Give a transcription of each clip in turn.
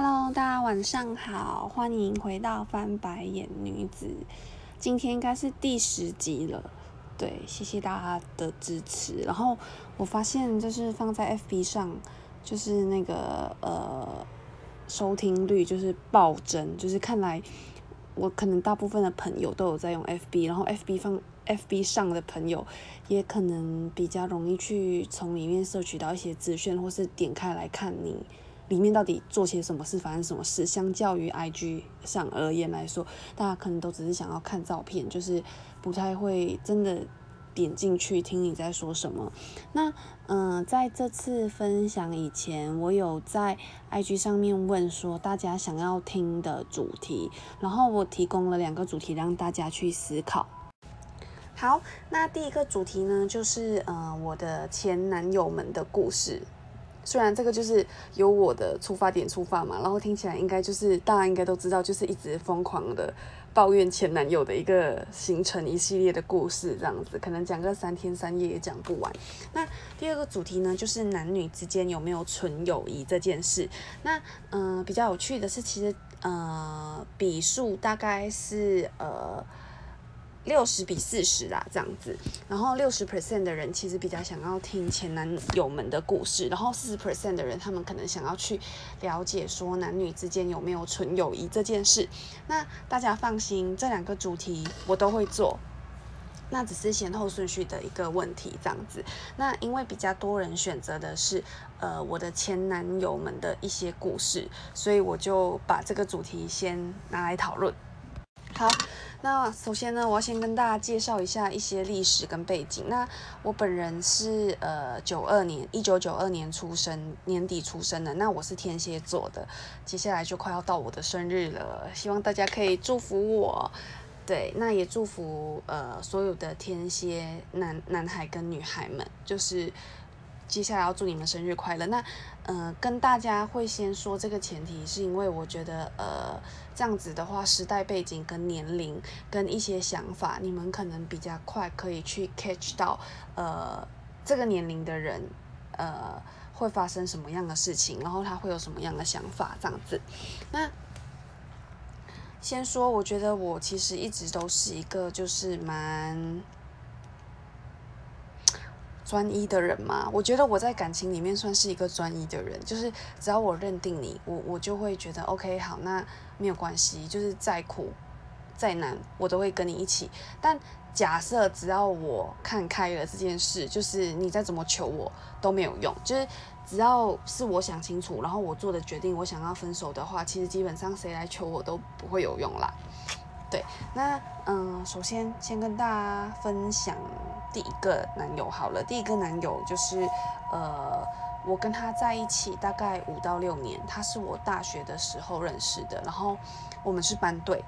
Hello，大家晚上好，欢迎回到翻白眼女子。今天应该是第十集了，对，谢谢大家的支持。然后我发现就是放在 FB 上，就是那个呃收听率就是暴增，就是看来我可能大部分的朋友都有在用 FB，然后 FB 放 FB 上的朋友也可能比较容易去从里面摄取到一些资讯，或是点开来看你。里面到底做些什么事，发生什么事？相较于 IG 上而言来说，大家可能都只是想要看照片，就是不太会真的点进去听你在说什么。那嗯，在这次分享以前，我有在 IG 上面问说大家想要听的主题，然后我提供了两个主题让大家去思考。好，那第一个主题呢，就是嗯我的前男友们的故事。虽然这个就是由我的出发点出发嘛，然后听起来应该就是大家应该都知道，就是一直疯狂的抱怨前男友的一个形成一系列的故事，这样子可能讲个三天三夜也讲不完。那第二个主题呢，就是男女之间有没有纯友谊这件事。那嗯，比较有趣的是，其实呃，笔数大概是呃。六十比四十啦，这样子。然后六十 percent 的人其实比较想要听前男友们的故事，然后四十 percent 的人他们可能想要去了解说男女之间有没有纯友谊这件事。那大家放心，这两个主题我都会做，那只是先后顺序的一个问题，这样子。那因为比较多人选择的是呃我的前男友们的一些故事，所以我就把这个主题先拿来讨论。好。那首先呢，我要先跟大家介绍一下一些历史跟背景。那我本人是呃九二年，一九九二年出生，年底出生的。那我是天蝎座的，接下来就快要到我的生日了，希望大家可以祝福我。对，那也祝福呃所有的天蝎男男孩跟女孩们，就是。接下来要祝你们生日快乐。那，呃，跟大家会先说这个前提，是因为我觉得，呃，这样子的话，时代背景跟年龄跟一些想法，你们可能比较快可以去 catch 到，呃，这个年龄的人，呃，会发生什么样的事情，然后他会有什么样的想法，这样子。那先说，我觉得我其实一直都是一个就是蛮。专一的人嘛，我觉得我在感情里面算是一个专一的人，就是只要我认定你，我我就会觉得 OK 好，那没有关系，就是再苦再难，我都会跟你一起。但假设只要我看开了这件事，就是你再怎么求我都没有用，就是只要是我想清楚，然后我做的决定，我想要分手的话，其实基本上谁来求我都不会有用啦。对，那嗯，首先先跟大家分享第一个男友好了。第一个男友就是，呃，我跟他在一起大概五到六年，他是我大学的时候认识的，然后我们是班队。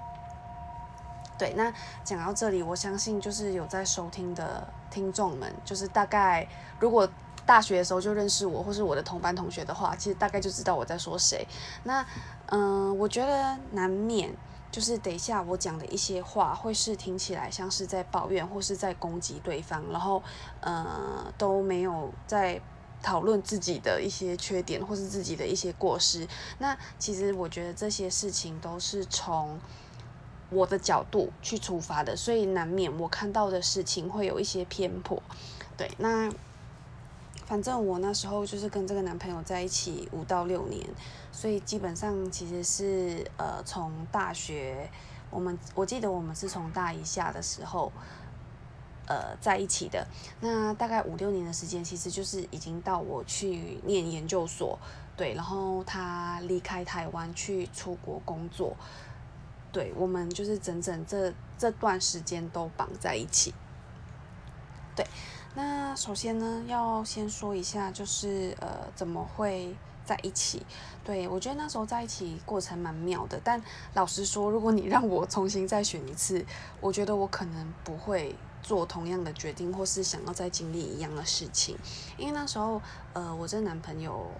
对，那讲到这里，我相信就是有在收听的听众们，就是大概如果大学的时候就认识我，或是我的同班同学的话，其实大概就知道我在说谁。那嗯，我觉得难免。就是等一下我讲的一些话，会是听起来像是在抱怨或是在攻击对方，然后呃都没有在讨论自己的一些缺点或是自己的一些过失。那其实我觉得这些事情都是从我的角度去出发的，所以难免我看到的事情会有一些偏颇。对，那。反正我那时候就是跟这个男朋友在一起五到六年，所以基本上其实是呃从大学，我们我记得我们是从大一下的时候，呃在一起的。那大概五六年的时间，其实就是已经到我去念研究所，对，然后他离开台湾去出国工作，对我们就是整整这这段时间都绑在一起，对。那首先呢，要先说一下，就是呃，怎么会在一起？对我觉得那时候在一起过程蛮妙的，但老实说，如果你让我重新再选一次，我觉得我可能不会做同样的决定，或是想要再经历一样的事情，因为那时候呃，我这男朋友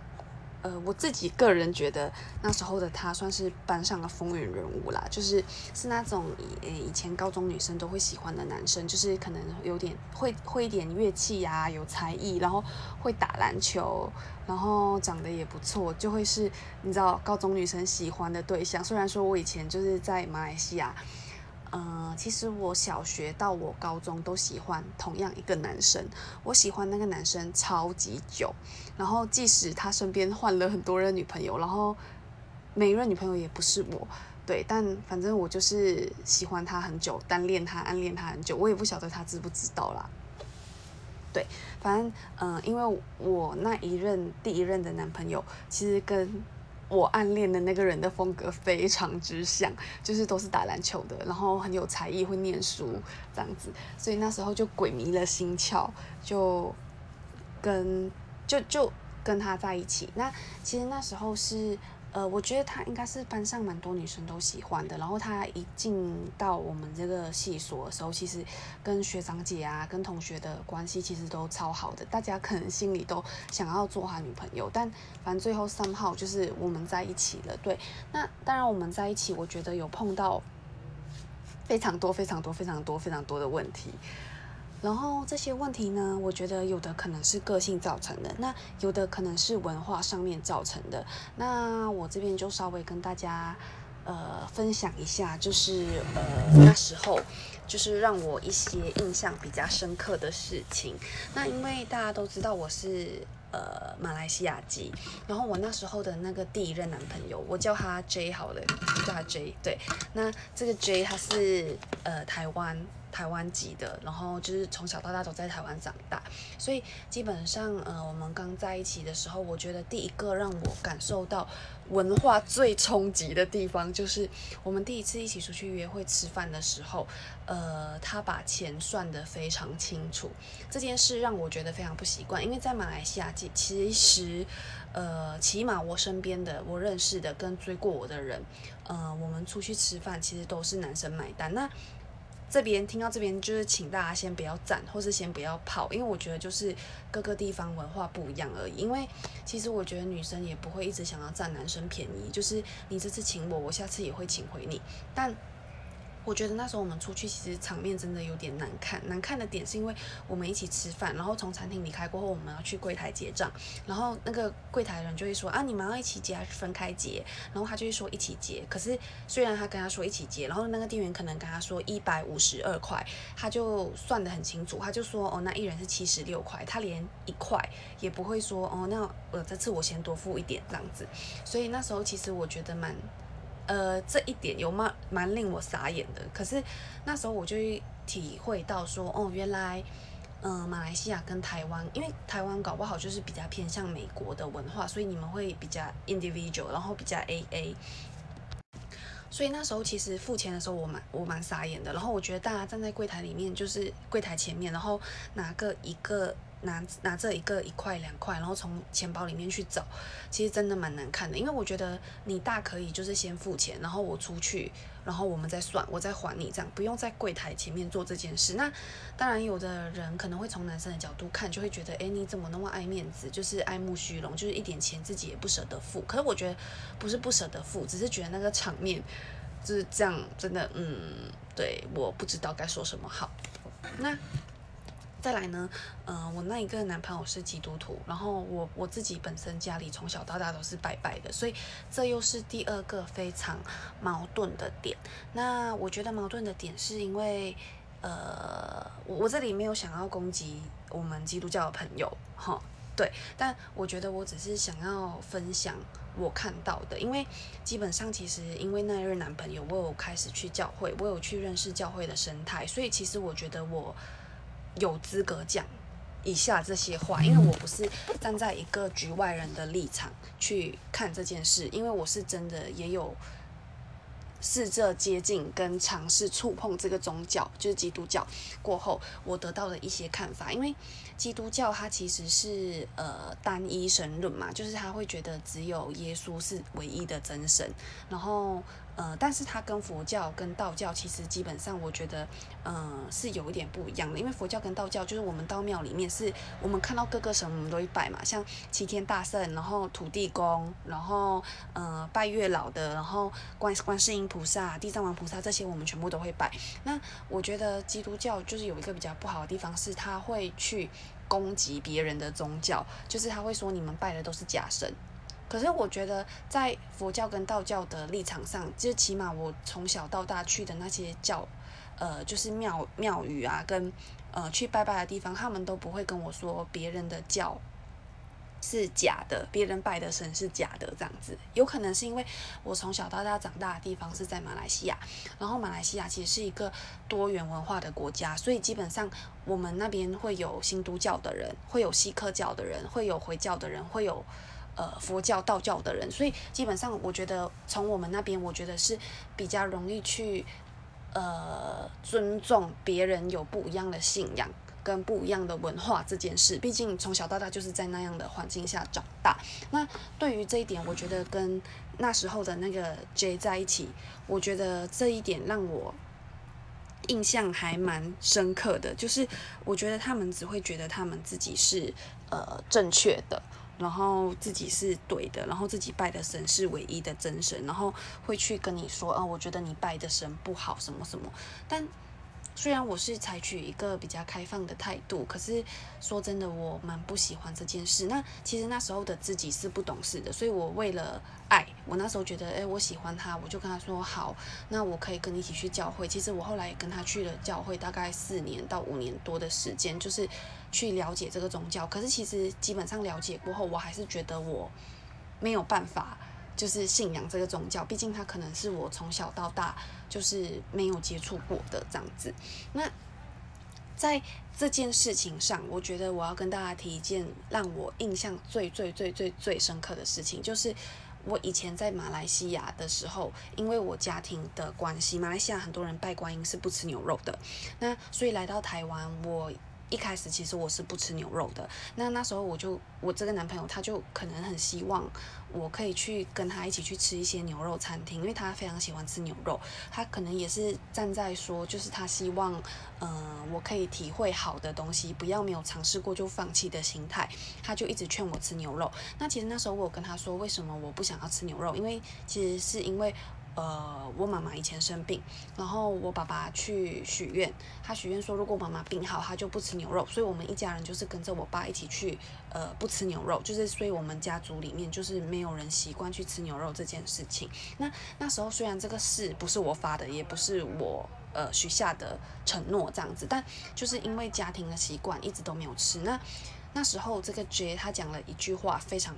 呃，我自己个人觉得那时候的他算是班上的风云人物啦，就是是那种以以前高中女生都会喜欢的男生，就是可能有点会会一点乐器啊，有才艺，然后会打篮球，然后长得也不错，就会是你知道高中女生喜欢的对象。虽然说我以前就是在马来西亚。嗯，其实我小学到我高中都喜欢同样一个男生，我喜欢那个男生超级久，然后即使他身边换了很多任女朋友，然后每一任女朋友也不是我，对，但反正我就是喜欢他很久，单恋他，暗恋他很久，我也不晓得他知不知道啦。对，反正嗯，因为我那一任第一任的男朋友其实跟。我暗恋的那个人的风格非常之像，就是都是打篮球的，然后很有才艺，会念书这样子，所以那时候就鬼迷了心窍，就跟就就跟他在一起。那其实那时候是。呃，我觉得他应该是班上蛮多女生都喜欢的。然后他一进到我们这个系所的时候，其实跟学长姐啊、跟同学的关系其实都超好的。大家可能心里都想要做他女朋友，但反正最后三号就是我们在一起了。对，那当然我们在一起，我觉得有碰到非常多、非常多、非常多、非常多的问题。然后这些问题呢，我觉得有的可能是个性造成的，那有的可能是文化上面造成的。那我这边就稍微跟大家呃分享一下，就是呃那时候就是让我一些印象比较深刻的事情。那因为大家都知道我是呃马来西亚籍，然后我那时候的那个第一任男朋友，我叫他 J 好了，叫他 J。对，那这个 J 他是呃台湾。台湾籍的，然后就是从小到大都在台湾长大，所以基本上，呃，我们刚在一起的时候，我觉得第一个让我感受到文化最冲击的地方，就是我们第一次一起出去约会吃饭的时候，呃，他把钱算得非常清楚，这件事让我觉得非常不习惯，因为在马来西亚，其其实，呃，起码我身边的我认识的跟追过我的人，呃，我们出去吃饭其实都是男生买单，那。这边听到这边，就是请大家先不要赞，或是先不要跑，因为我觉得就是各个地方文化不一样而已。因为其实我觉得女生也不会一直想要占男生便宜，就是你这次请我，我下次也会请回你，但。我觉得那时候我们出去，其实场面真的有点难看。难看的点是因为我们一起吃饭，然后从餐厅离开过后，我们要去柜台结账，然后那个柜台人就会说啊，你们要一起结还是分开结？然后他就会说一起结。可是虽然他跟他说一起结，然后那个店员可能跟他说一百五十二块，他就算得很清楚，他就说哦，那一人是七十六块，他连一块也不会说哦，那呃这次我先多付一点这样子。所以那时候其实我觉得蛮。呃，这一点有蛮蛮令我傻眼的。可是那时候我就体会到说，哦，原来，嗯，马来西亚跟台湾，因为台湾搞不好就是比较偏向美国的文化，所以你们会比较 individual，然后比较 AA。所以那时候其实付钱的时候，我蛮我蛮傻眼的。然后我觉得大家站在柜台里面，就是柜台前面，然后拿个一个。拿拿这一个一块两块，然后从钱包里面去找，其实真的蛮难看的。因为我觉得你大可以就是先付钱，然后我出去，然后我们再算，我再还你，这样不用在柜台前面做这件事。那当然，有的人可能会从男生的角度看，就会觉得，哎，你怎么那么爱面子，就是爱慕虚荣，就是一点钱自己也不舍得付。可是我觉得不是不舍得付，只是觉得那个场面就是这样，真的，嗯，对，我不知道该说什么好。那。再来呢，嗯，我那一个男朋友是基督徒，然后我我自己本身家里从小到大都是拜拜的，所以这又是第二个非常矛盾的点。那我觉得矛盾的点是因为，呃，我我这里没有想要攻击我们基督教的朋友，哈，对，但我觉得我只是想要分享我看到的，因为基本上其实因为那一任男朋友，我有开始去教会，我有去认识教会的生态，所以其实我觉得我。有资格讲以下这些话，因为我不是站在一个局外人的立场去看这件事，因为我是真的也有试着接近跟尝试触碰这个宗教，就是基督教过后，我得到的一些看法。因为基督教它其实是呃单一神论嘛，就是他会觉得只有耶稣是唯一的真神，然后呃，但是它跟佛教跟道教其实基本上我觉得，呃，是有一点不一样的。因为佛教跟道教就是我们到庙里面是我们看到各个神我们都会拜嘛，像齐天大圣，然后土地公，然后呃拜月老的，然后观观世音菩萨、地藏王菩萨这些我们全部都会拜。那我觉得基督教就是有一个比较不好的地方是，他会去攻击别人的宗教，就是他会说你们拜的都是假神。可是我觉得，在佛教跟道教的立场上，就起码我从小到大去的那些教，呃，就是庙庙宇啊，跟呃去拜拜的地方，他们都不会跟我说别人的教是假的，别人拜的神是假的这样子。有可能是因为我从小到大长大的地方是在马来西亚，然后马来西亚其实是一个多元文化的国家，所以基本上我们那边会有新都教的人，会有锡克教的人，会有回教的人，会有。呃，佛教、道教的人，所以基本上我觉得从我们那边，我觉得是比较容易去呃尊重别人有不一样的信仰跟不一样的文化这件事。毕竟从小到大就是在那样的环境下长大。那对于这一点，我觉得跟那时候的那个 J 在一起，我觉得这一点让我印象还蛮深刻的。就是我觉得他们只会觉得他们自己是呃正确的。然后自己是对的，然后自己拜的神是唯一的真神，然后会去跟你说，啊，我觉得你拜的神不好，什么什么，但。虽然我是采取一个比较开放的态度，可是说真的，我蛮不喜欢这件事。那其实那时候的自己是不懂事的，所以我为了爱，我那时候觉得，诶，我喜欢他，我就跟他说好，那我可以跟你一起去教会。其实我后来也跟他去了教会，大概四年到五年多的时间，就是去了解这个宗教。可是其实基本上了解过后，我还是觉得我没有办法。就是信仰这个宗教，毕竟它可能是我从小到大就是没有接触过的这样子。那在这件事情上，我觉得我要跟大家提一件让我印象最最最最最深刻的事情，就是我以前在马来西亚的时候，因为我家庭的关系，马来西亚很多人拜观音是不吃牛肉的，那所以来到台湾，我。一开始其实我是不吃牛肉的，那那时候我就我这个男朋友他就可能很希望我可以去跟他一起去吃一些牛肉餐厅，因为他非常喜欢吃牛肉，他可能也是站在说就是他希望，嗯，我可以体会好的东西，不要没有尝试过就放弃的心态，他就一直劝我吃牛肉。那其实那时候我跟他说为什么我不想要吃牛肉，因为其实是因为。呃，我妈妈以前生病，然后我爸爸去许愿，他许愿说如果妈妈病好，他就不吃牛肉，所以我们一家人就是跟着我爸一起去，呃，不吃牛肉，就是所以我们家族里面就是没有人习惯去吃牛肉这件事情。那那时候虽然这个事不是我发的，也不是我呃许下的承诺这样子，但就是因为家庭的习惯，一直都没有吃。那那时候这个 J 他讲了一句话，非常。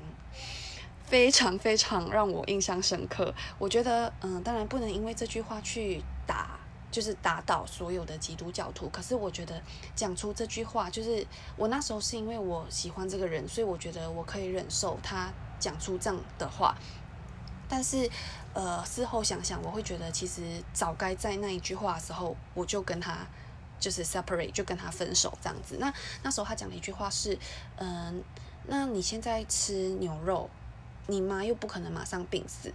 非常非常让我印象深刻。我觉得，嗯，当然不能因为这句话去打，就是打倒所有的基督教徒。可是我觉得讲出这句话，就是我那时候是因为我喜欢这个人，所以我觉得我可以忍受他讲出这样的话。但是，呃，事后想想，我会觉得其实早该在那一句话的时候，我就跟他就是 separate，就跟他分手这样子。那那时候他讲的一句话是，嗯，那你现在吃牛肉？你妈又不可能马上病死，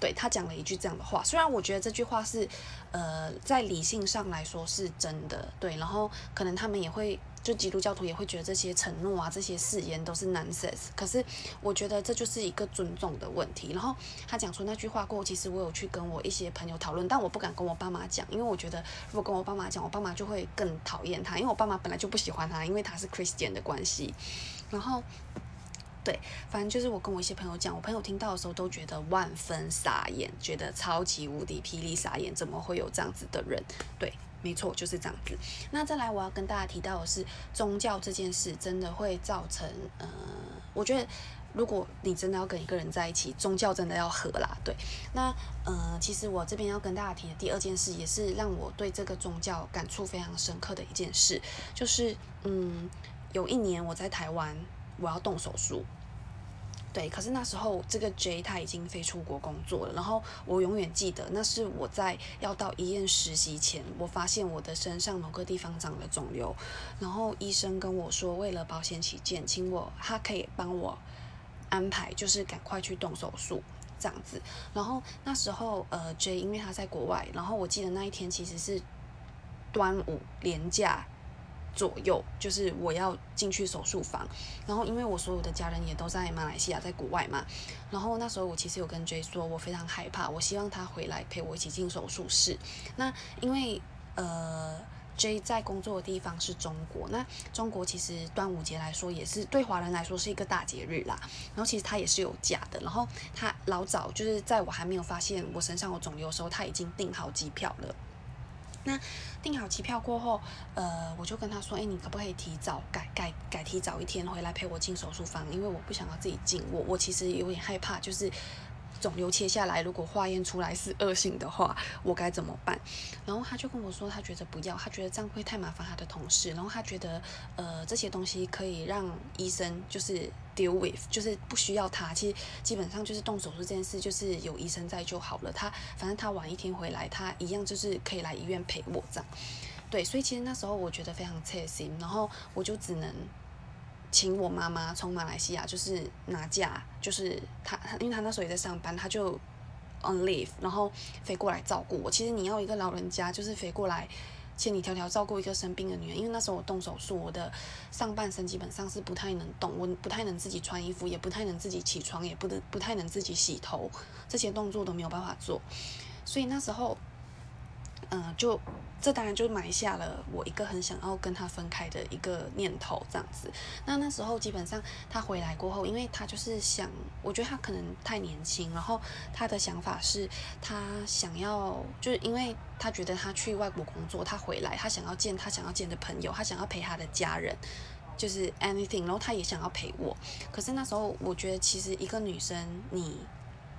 对他讲了一句这样的话。虽然我觉得这句话是，呃，在理性上来说是真的，对。然后可能他们也会，就基督教徒也会觉得这些承诺啊、这些誓言都是 nonsense。可是我觉得这就是一个尊重的问题。然后他讲出那句话过后，其实我有去跟我一些朋友讨论，但我不敢跟我爸妈讲，因为我觉得如果跟我爸妈讲，我爸妈就会更讨厌他，因为我爸妈本来就不喜欢他，因为他是 Christian 的关系。然后。对，反正就是我跟我一些朋友讲，我朋友听到的时候都觉得万分傻眼，觉得超级无敌霹雳傻眼，怎么会有这样子的人？对，没错，就是这样子。那再来，我要跟大家提到的是，宗教这件事真的会造成，呃，我觉得如果你真的要跟一个人在一起，宗教真的要合啦。对，那呃，其实我这边要跟大家提的第二件事，也是让我对这个宗教感触非常深刻的一件事，就是嗯，有一年我在台湾。我要动手术，对，可是那时候这个 J 他已经飞出国工作了，然后我永远记得那是我在要到医院实习前，我发现我的身上某个地方长了肿瘤，然后医生跟我说，为了保险起见，请我他可以帮我安排，就是赶快去动手术。这样子。然后那时候呃 J 因为他在国外，然后我记得那一天其实是端午连假。左右就是我要进去手术房，然后因为我所有的家人也都在马来西亚，在国外嘛，然后那时候我其实有跟 J 说，我非常害怕，我希望他回来陪我一起进手术室。那因为呃 J 在工作的地方是中国，那中国其实端午节来说也是对华人来说是一个大节日啦。然后其实他也是有假的，然后他老早就是在我还没有发现我身上有肿瘤的时候，他已经订好机票了。那订好机票过后，呃，我就跟他说，哎，你可不可以提早改改改提早一天回来陪我进手术房？因为我不想要自己进，我我其实有点害怕，就是。肿瘤切下来，如果化验出来是恶性的话，我该怎么办？然后他就跟我说，他觉得不要，他觉得这样会太麻烦他的同事。然后他觉得，呃，这些东西可以让医生就是 deal with，就是不需要他。其实基本上就是动手术这件事，就是有医生在就好了。他反正他晚一天回来，他一样就是可以来医院陪我这样。对，所以其实那时候我觉得非常切心，然后我就只能。请我妈妈从马来西亚就是拿假，就是她，因为她那时候也在上班，她就 on leave，然后飞过来照顾我。其实你要一个老人家就是飞过来千里迢迢照顾一个生病的女人，因为那时候我动手术，我的上半身基本上是不太能动，我不太能自己穿衣服，也不太能自己起床，也不能不太能自己洗头，这些动作都没有办法做，所以那时候。嗯，就这当然就埋下了我一个很想要跟他分开的一个念头，这样子。那那时候基本上他回来过后，因为他就是想，我觉得他可能太年轻，然后他的想法是，他想要，就是因为他觉得他去外国工作，他回来，他想要见他想要见的朋友，他想要陪他的家人，就是 anything，然后他也想要陪我。可是那时候我觉得，其实一个女生你。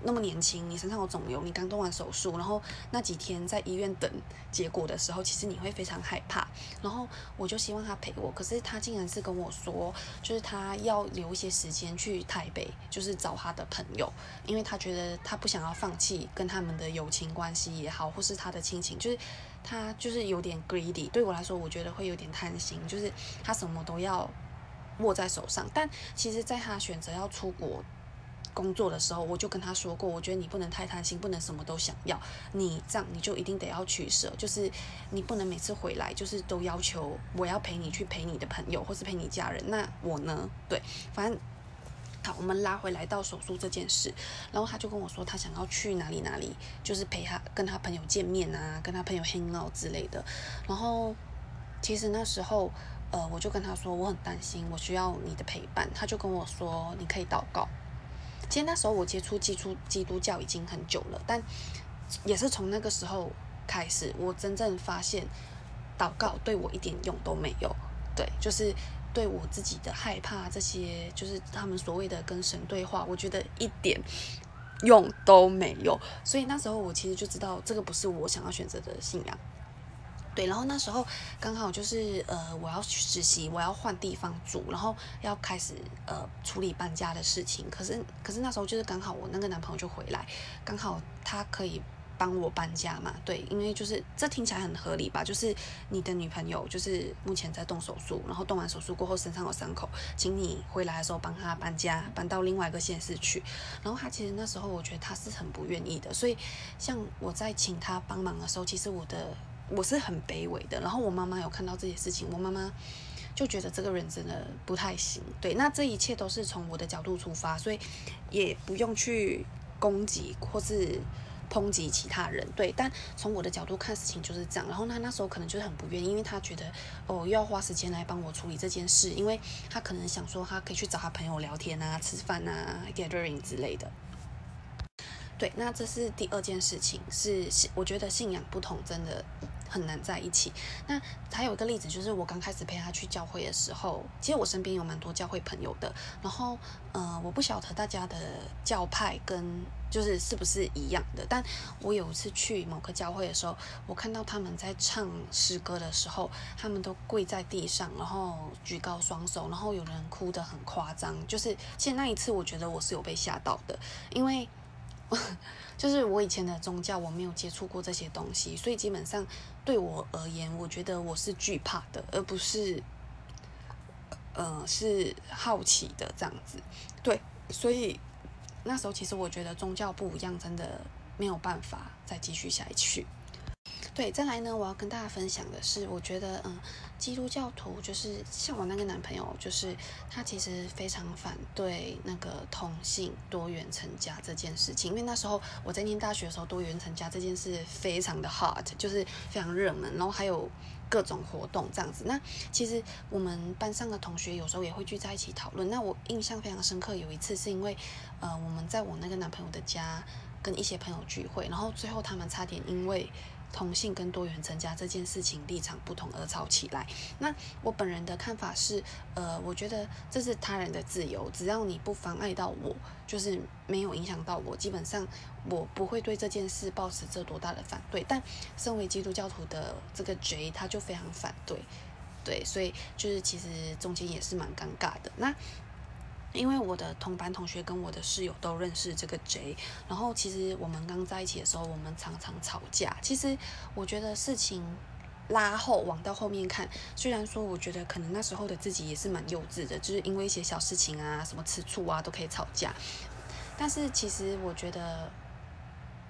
那么年轻，你身上有肿瘤，你刚动完手术，然后那几天在医院等结果的时候，其实你会非常害怕。然后我就希望他陪我，可是他竟然是跟我说，就是他要留一些时间去台北，就是找他的朋友，因为他觉得他不想要放弃跟他们的友情关系也好，或是他的亲情，就是他就是有点 greedy。对我来说，我觉得会有点贪心，就是他什么都要握在手上。但其实，在他选择要出国。工作的时候，我就跟他说过，我觉得你不能太贪心，不能什么都想要。你这样，你就一定得要取舍，就是你不能每次回来就是都要求我要陪你去陪你的朋友，或是陪你家人。那我呢？对，反正好，我们拉回来到手术这件事，然后他就跟我说，他想要去哪里哪里，就是陪他跟他朋友见面啊，跟他朋友 hang out 之类的。然后其实那时候，呃，我就跟他说，我很担心，我需要你的陪伴。他就跟我说，你可以祷告。其实那时候我接触基督基督教已经很久了，但也是从那个时候开始，我真正发现祷告对我一点用都没有。对，就是对我自己的害怕这些，就是他们所谓的跟神对话，我觉得一点用都没有。所以那时候我其实就知道，这个不是我想要选择的信仰。对，然后那时候刚好就是呃，我要去实习，我要换地方住，然后要开始呃处理搬家的事情。可是可是那时候就是刚好我那个男朋友就回来，刚好他可以帮我搬家嘛。对，因为就是这听起来很合理吧？就是你的女朋友就是目前在动手术，然后动完手术过后身上有伤口，请你回来的时候帮他搬家，搬到另外一个县市去。然后他其实那时候我觉得他是很不愿意的，所以像我在请他帮忙的时候，其实我的。我是很卑微的，然后我妈妈有看到这些事情，我妈妈就觉得这个人真的不太行。对，那这一切都是从我的角度出发，所以也不用去攻击或是抨击其他人。对，但从我的角度看事情就是这样。然后他那时候可能就是很不愿意，因为他觉得哦又要花时间来帮我处理这件事，因为他可能想说他可以去找他朋友聊天啊、吃饭啊、gathering 之类的。对，那这是第二件事情，是我觉得信仰不同真的很难在一起。那还有一个例子，就是我刚开始陪他去教会的时候，其实我身边有蛮多教会朋友的。然后，呃，我不晓得大家的教派跟就是是不是一样的。但我有一次去某个教会的时候，我看到他们在唱诗歌的时候，他们都跪在地上，然后举高双手，然后有人哭得很夸张。就是其实那一次，我觉得我是有被吓到的，因为。就是我以前的宗教，我没有接触过这些东西，所以基本上对我而言，我觉得我是惧怕的，而不是，呃，是好奇的这样子。对，所以那时候其实我觉得宗教不一样，真的没有办法再继续下去。对，再来呢，我要跟大家分享的是，我觉得，嗯，基督教徒就是像我那个男朋友，就是他其实非常反对那个同性多元成家这件事情，因为那时候我在念大学的时候，多元成家这件事非常的 hot，就是非常热门，然后还有各种活动这样子。那其实我们班上的同学有时候也会聚在一起讨论。那我印象非常深刻，有一次是因为，呃，我们在我那个男朋友的家跟一些朋友聚会，然后最后他们差点因为。同性跟多元成家这件事情立场不同而吵起来。那我本人的看法是，呃，我觉得这是他人的自由，只要你不妨碍到我，就是没有影响到我，基本上我不会对这件事抱持这多大的反对。但身为基督教徒的这个 J，他就非常反对，对，所以就是其实中间也是蛮尴尬的。那。因为我的同班同学跟我的室友都认识这个 J，然后其实我们刚在一起的时候，我们常常吵架。其实我觉得事情拉后往到后面看，虽然说我觉得可能那时候的自己也是蛮幼稚的，就是因为一些小事情啊，什么吃醋啊都可以吵架。但是其实我觉得。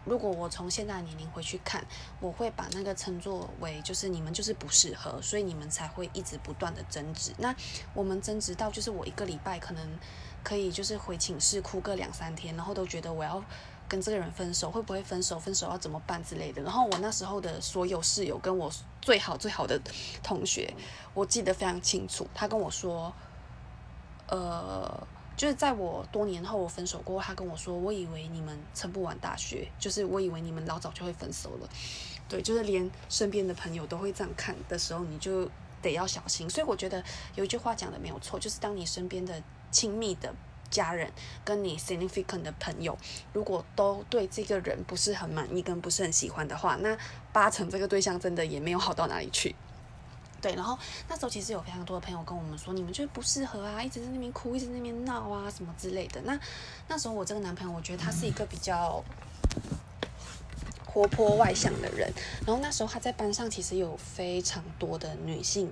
如果我从现在年龄回去看，我会把那个称作为就是你们就是不适合，所以你们才会一直不断的争执。那我们争执到就是我一个礼拜可能可以就是回寝室哭个两三天，然后都觉得我要跟这个人分手，会不会分手？分手要怎么办之类的。然后我那时候的所有室友跟我最好最好的同学，我记得非常清楚，他跟我说，呃。就是在我多年后我分手过后，他跟我说：“我以为你们撑不完大学，就是我以为你们老早就会分手了。”对，就是连身边的朋友都会这样看的时候，你就得要小心。所以我觉得有一句话讲的没有错，就是当你身边的亲密的家人跟你 significant 的朋友，如果都对这个人不是很满意跟不是很喜欢的话，那八成这个对象真的也没有好到哪里去。对，然后那时候其实有非常多的朋友跟我们说，你们就不适合啊，一直在那边哭，一直在那边闹啊，什么之类的。那那时候我这个男朋友，我觉得他是一个比较活泼外向的人，然后那时候他在班上其实有非常多的女性。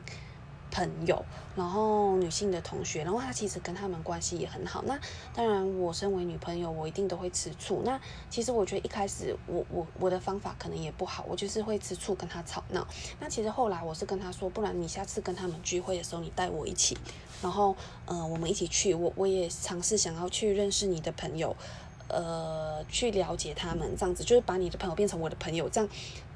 朋友，然后女性的同学，然后他其实跟他们关系也很好。那当然，我身为女朋友，我一定都会吃醋。那其实我觉得一开始我我我的方法可能也不好，我就是会吃醋跟他吵闹。那其实后来我是跟他说，不然你下次跟他们聚会的时候，你带我一起，然后嗯，我们一起去。我我也尝试想要去认识你的朋友，呃，去了解他们，这样子就是把你的朋友变成我的朋友，这样。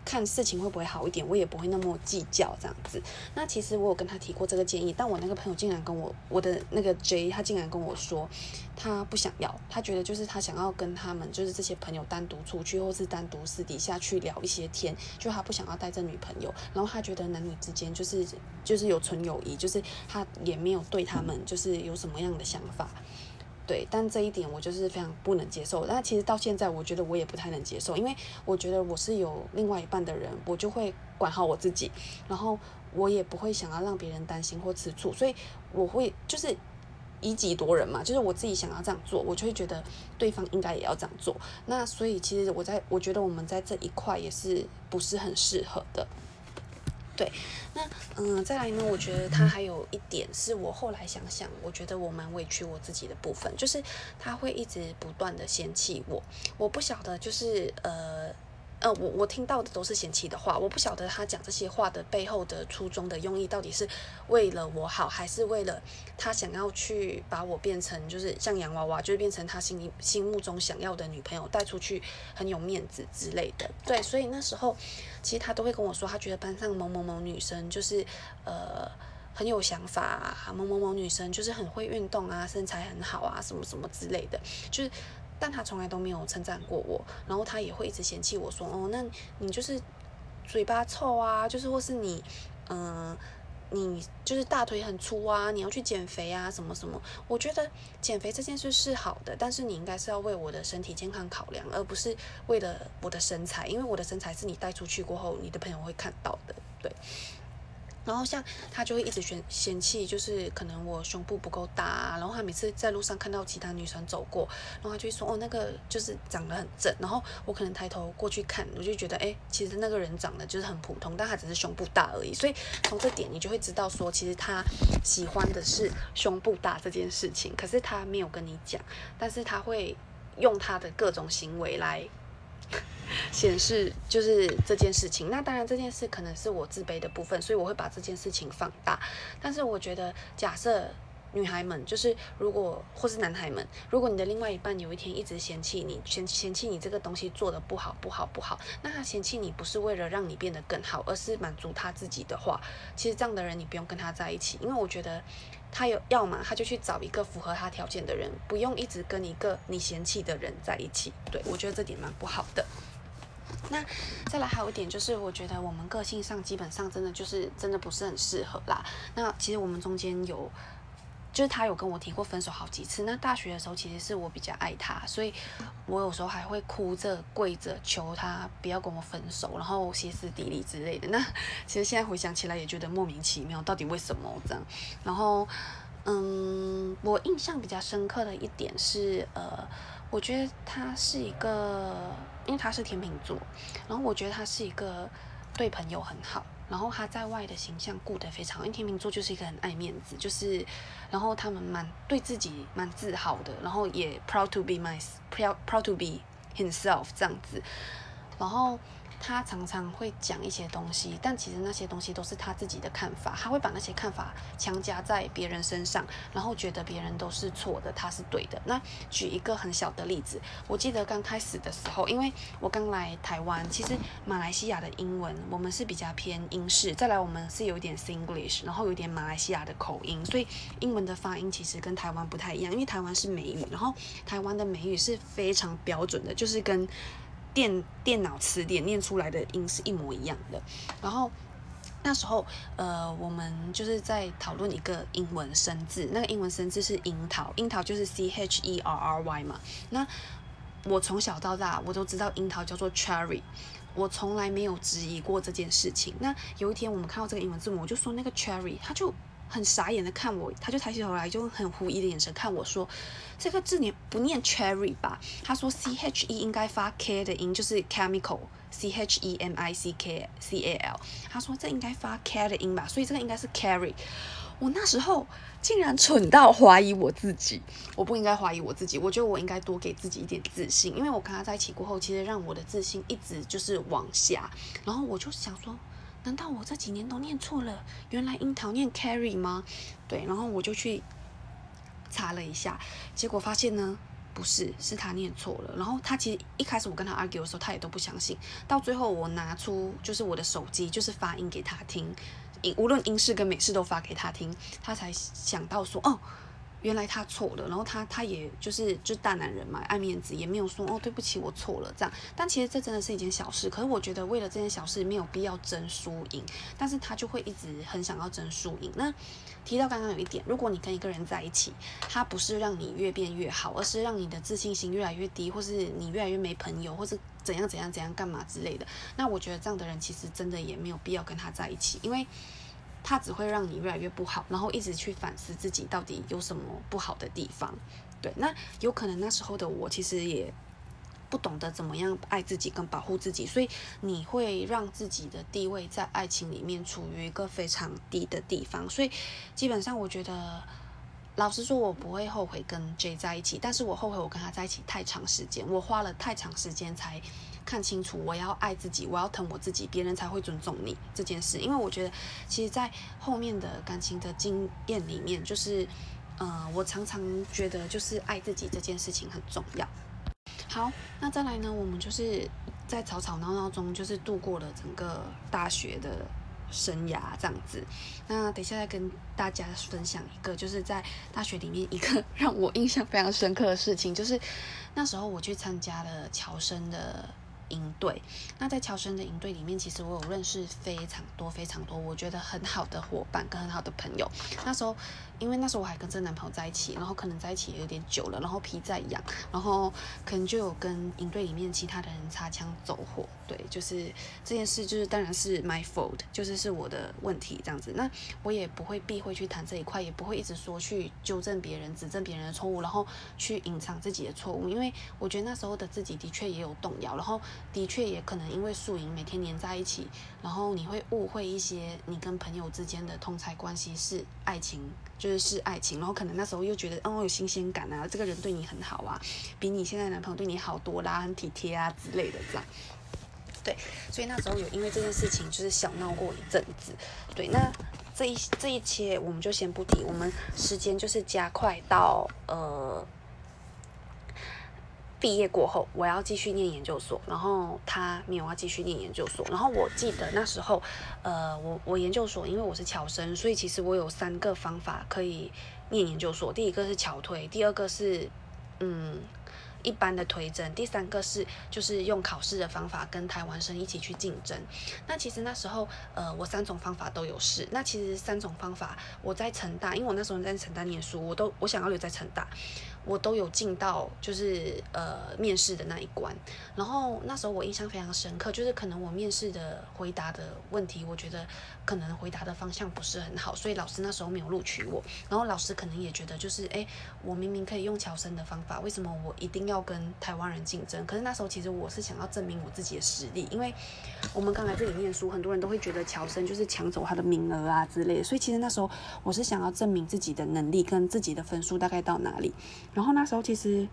看事情会不会好一点，我也不会那么计较这样子。那其实我有跟他提过这个建议，但我那个朋友竟然跟我，我的那个 J，他竟然跟我说，他不想要，他觉得就是他想要跟他们，就是这些朋友单独出去，或是单独私底下去聊一些天，就他不想要带着女朋友，然后他觉得男女之间就是就是有纯友谊，就是他也没有对他们就是有什么样的想法。对，但这一点我就是非常不能接受。那其实到现在，我觉得我也不太能接受，因为我觉得我是有另外一半的人，我就会管好我自己，然后我也不会想要让别人担心或吃醋，所以我会就是以己夺人嘛，就是我自己想要这样做，我就会觉得对方应该也要这样做。那所以其实我在我觉得我们在这一块也是不是很适合的。对，那嗯，再来呢？我觉得他还有一点是我后来想想，我觉得我蛮委屈我自己的部分，就是他会一直不断的嫌弃我。我不晓得，就是呃。呃，我我听到的都是嫌弃的话，我不晓得他讲这些话的背后的初衷的用意到底是为了我好，还是为了他想要去把我变成就是像洋娃娃，就是变成他心里心目中想要的女朋友，带出去很有面子之类的。对，所以那时候其实他都会跟我说，他觉得班上某某某女生就是呃很有想法啊，某某某女生就是很会运动啊，身材很好啊，什么什么之类的，就是。但他从来都没有称赞过我，然后他也会一直嫌弃我说，哦，那你就是嘴巴臭啊，就是或是你，嗯，你就是大腿很粗啊，你要去减肥啊，什么什么。我觉得减肥这件事是好的，但是你应该是要为我的身体健康考量，而不是为了我的身材，因为我的身材是你带出去过后，你的朋友会看到的，对。然后像他就会一直嫌嫌弃，就是可能我胸部不够大啊，然后他每次在路上看到其他女生走过，然后他就会说哦那个就是长得很正，然后我可能抬头过去看，我就觉得哎其实那个人长得就是很普通，但他只是胸部大而已，所以从这点你就会知道说其实他喜欢的是胸部大这件事情，可是他没有跟你讲，但是他会用他的各种行为来显示就是这件事情。那当然这件事可能是我自卑的部分，所以我会把这件事情放大。但是我觉得，假设。女孩们，就是如果或是男孩们，如果你的另外一半有一天一直嫌弃你，嫌嫌弃你这个东西做的不好，不好，不好，那他嫌弃你不是为了让你变得更好，而是满足他自己的话，其实这样的人你不用跟他在一起，因为我觉得他有要嘛，他就去找一个符合他条件的人，不用一直跟一个你嫌弃的人在一起。对我觉得这点蛮不好的。那再来还有一点就是，我觉得我们个性上基本上真的就是真的不是很适合啦。那其实我们中间有。就是他有跟我提过分手好几次。那大学的时候，其实是我比较爱他，所以我有时候还会哭着跪着求他不要跟我分手，然后歇斯底里之类的。那其实现在回想起来也觉得莫名其妙，到底为什么这样？然后，嗯，我印象比较深刻的一点是，呃，我觉得他是一个，因为他是天秤座，然后我觉得他是一个对朋友很好。然后他在外的形象顾得非常好，因为天秤座就是一个很爱面子，就是，然后他们蛮对自己蛮自豪的，然后也 proud to be my proud proud to be himself 这样子，然后。他常常会讲一些东西，但其实那些东西都是他自己的看法。他会把那些看法强加在别人身上，然后觉得别人都是错的，他是对的。那举一个很小的例子，我记得刚开始的时候，因为我刚来台湾，其实马来西亚的英文我们是比较偏英式，再来我们是有点 Singlish，然后有点马来西亚的口音，所以英文的发音其实跟台湾不太一样。因为台湾是美语，然后台湾的美语是非常标准的，就是跟。电电脑词典念出来的音是一模一样的，然后那时候呃我们就是在讨论一个英文生字，那个英文生字是樱桃，樱桃就是 C H E R R Y 嘛。那我从小到大我都知道樱桃叫做 cherry，我从来没有质疑过这件事情。那有一天我们看到这个英文字母，我就说那个 cherry，他就。很傻眼的看我，他就抬起头来，就很狐疑的眼神看我说：“这个字你不念 cherry 吧？”他说：“c h e 应该发 k 的音，就是 chemical，c h e m i c k c a l。”他说：“这应该发 k 的音吧？”所以这个应该是 carry。我那时候竟然蠢到怀疑我自己，我不应该怀疑我自己，我觉得我应该多给自己一点自信，因为我跟他在一起过后，其实让我的自信一直就是往下，然后我就想说。难道我这几年都念错了？原来樱桃念 carry 吗？对，然后我就去查了一下，结果发现呢，不是，是他念错了。然后他其实一开始我跟他 argue 的时候，他也都不相信。到最后我拿出就是我的手机，就是发音给他听，无论英式跟美式都发给他听，他才想到说，哦。原来他错了，然后他他也就是就大男人嘛，爱面子，也没有说哦对不起我错了这样。但其实这真的是一件小事，可是我觉得为了这件小事没有必要争输赢，但是他就会一直很想要争输赢。那提到刚刚有一点，如果你跟一个人在一起，他不是让你越变越好，而是让你的自信心越来越低，或是你越来越没朋友，或是怎样怎样怎样干嘛之类的，那我觉得这样的人其实真的也没有必要跟他在一起，因为。他只会让你越来越不好，然后一直去反思自己到底有什么不好的地方。对，那有可能那时候的我其实也不懂得怎么样爱自己跟保护自己，所以你会让自己的地位在爱情里面处于一个非常低的地方。所以基本上我觉得。老实说，我不会后悔跟 J 在一起，但是我后悔我跟他在一起太长时间，我花了太长时间才看清楚，我要爱自己，我要疼我自己，别人才会尊重你这件事。因为我觉得，其实，在后面的感情的经验里面，就是，呃，我常常觉得，就是爱自己这件事情很重要。好，那再来呢，我们就是在吵吵闹闹中，就是度过了整个大学的。生涯这样子，那等一下再跟大家分享一个，就是在大学里面一个 让我印象非常深刻的事情，就是那时候我去参加了乔生的。营队，那在乔生的营队里面，其实我有认识非常多非常多，我觉得很好的伙伴跟很好的朋友。那时候，因为那时候我还跟这男朋友在一起，然后可能在一起也有点久了，然后皮在痒，然后可能就有跟营队里面其他的人擦枪走火。对，就是这件事，就是当然是 my fault，就是是我的问题这样子。那我也不会避讳去谈这一块，也不会一直说去纠正别人、指正别人的错误，然后去隐藏自己的错误，因为我觉得那时候的自己的确也有动摇，然后。的确也可能因为宿营每天黏在一起，然后你会误会一些你跟朋友之间的通才关系是爱情，就是是爱情，然后可能那时候又觉得哦有新鲜感啊，这个人对你很好啊，比你现在男朋友对你好多啦，很体贴啊之类的这样。对，所以那时候有因为这件事情就是小闹过一阵子。对，那这一这一切我们就先不提，我们时间就是加快到呃毕业过后，我要继续念研究所，然后他没有要继续念研究所。然后我记得那时候，呃，我我研究所因为我是侨生，所以其实我有三个方法可以念研究所。第一个是侨推，第二个是嗯。一般的推甄，第三个是就是用考试的方法跟台湾生一起去竞争。那其实那时候，呃，我三种方法都有试。那其实三种方法，我在成大，因为我那时候在成大念书，我都我想要留在成大。我都有进到就是呃面试的那一关，然后那时候我印象非常深刻，就是可能我面试的回答的问题，我觉得可能回答的方向不是很好，所以老师那时候没有录取我。然后老师可能也觉得就是哎，我明明可以用乔生的方法，为什么我一定要跟台湾人竞争？可是那时候其实我是想要证明我自己的实力，因为我们刚来这里念书，很多人都会觉得乔生就是抢走他的名额啊之类的，所以其实那时候我是想要证明自己的能力跟自己的分数大概到哪里。然后那时候其实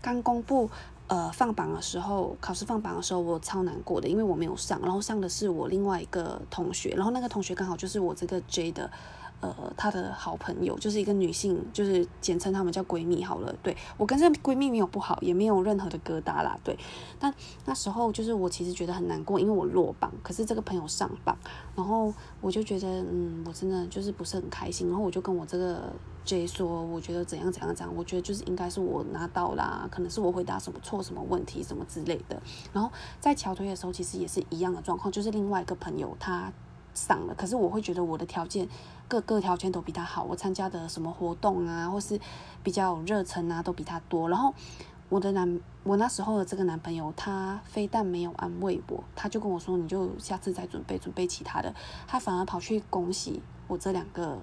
刚公布呃放榜的时候，考试放榜的时候，我超难过的，因为我没有上，然后上的是我另外一个同学，然后那个同学刚好就是我这个 J 的。呃，她的好朋友就是一个女性，就是简称她们叫闺蜜好了。对我跟这闺蜜没有不好，也没有任何的疙瘩啦。对，但那时候就是我其实觉得很难过，因为我落榜，可是这个朋友上榜，然后我就觉得，嗯，我真的就是不是很开心。然后我就跟我这个 J 说，我觉得怎样怎样怎样，我觉得就是应该是我拿到啦，可能是我回答什么错什么问题什么之类的。然后在桥腿的时候，其实也是一样的状况，就是另外一个朋友他上了，可是我会觉得我的条件。各个条件都比他好，我参加的什么活动啊，或是比较热忱啊，都比他多。然后我的男，我那时候的这个男朋友，他非但没有安慰我，他就跟我说，你就下次再准备准备其他的。他反而跑去恭喜我这两个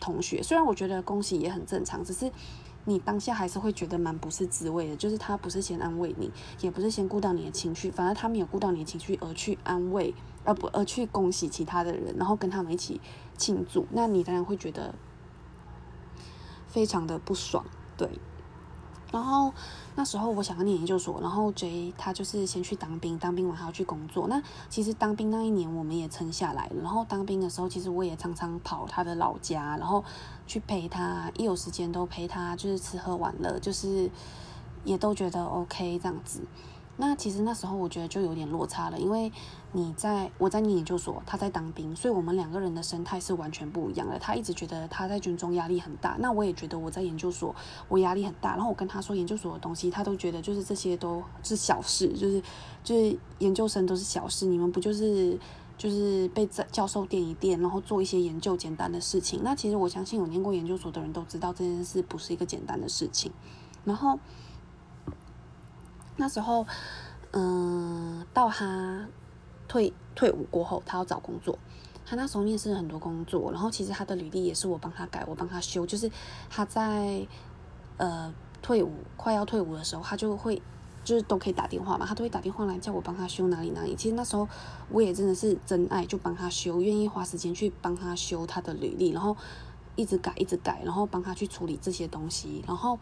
同学。虽然我觉得恭喜也很正常，只是你当下还是会觉得蛮不是滋味的。就是他不是先安慰你，也不是先顾到你的情绪，反而他没有顾到你的情绪而去安慰，而不而去恭喜其他的人，然后跟他们一起。庆祝，那你当然会觉得非常的不爽，对。然后那时候我想要念研究所，然后 J 他就是先去当兵，当兵完还要去工作。那其实当兵那一年我们也撑下来了。然后当兵的时候，其实我也常常跑他的老家，然后去陪他，一有时间都陪他，就是吃喝玩乐，就是也都觉得 OK 这样子。那其实那时候我觉得就有点落差了，因为你在我在念研究所，他在当兵，所以我们两个人的生态是完全不一样的。他一直觉得他在军中压力很大，那我也觉得我在研究所我压力很大。然后我跟他说研究所的东西，他都觉得就是这些都是小事，就是就是研究生都是小事，你们不就是就是被在教授垫一垫，然后做一些研究简单的事情。那其实我相信有念过研究所的人都知道这件事不是一个简单的事情，然后。那时候，嗯，到他退退伍过后，他要找工作。他那时候面试了很多工作，然后其实他的履历也是我帮他改，我帮他修。就是他在呃退伍快要退伍的时候，他就会就是都可以打电话嘛，他都会打电话来叫我帮他修哪里哪里。其实那时候我也真的是真爱，就帮他修，愿意花时间去帮他修他的履历，然后一直改一直改，然后帮他去处理这些东西，然后。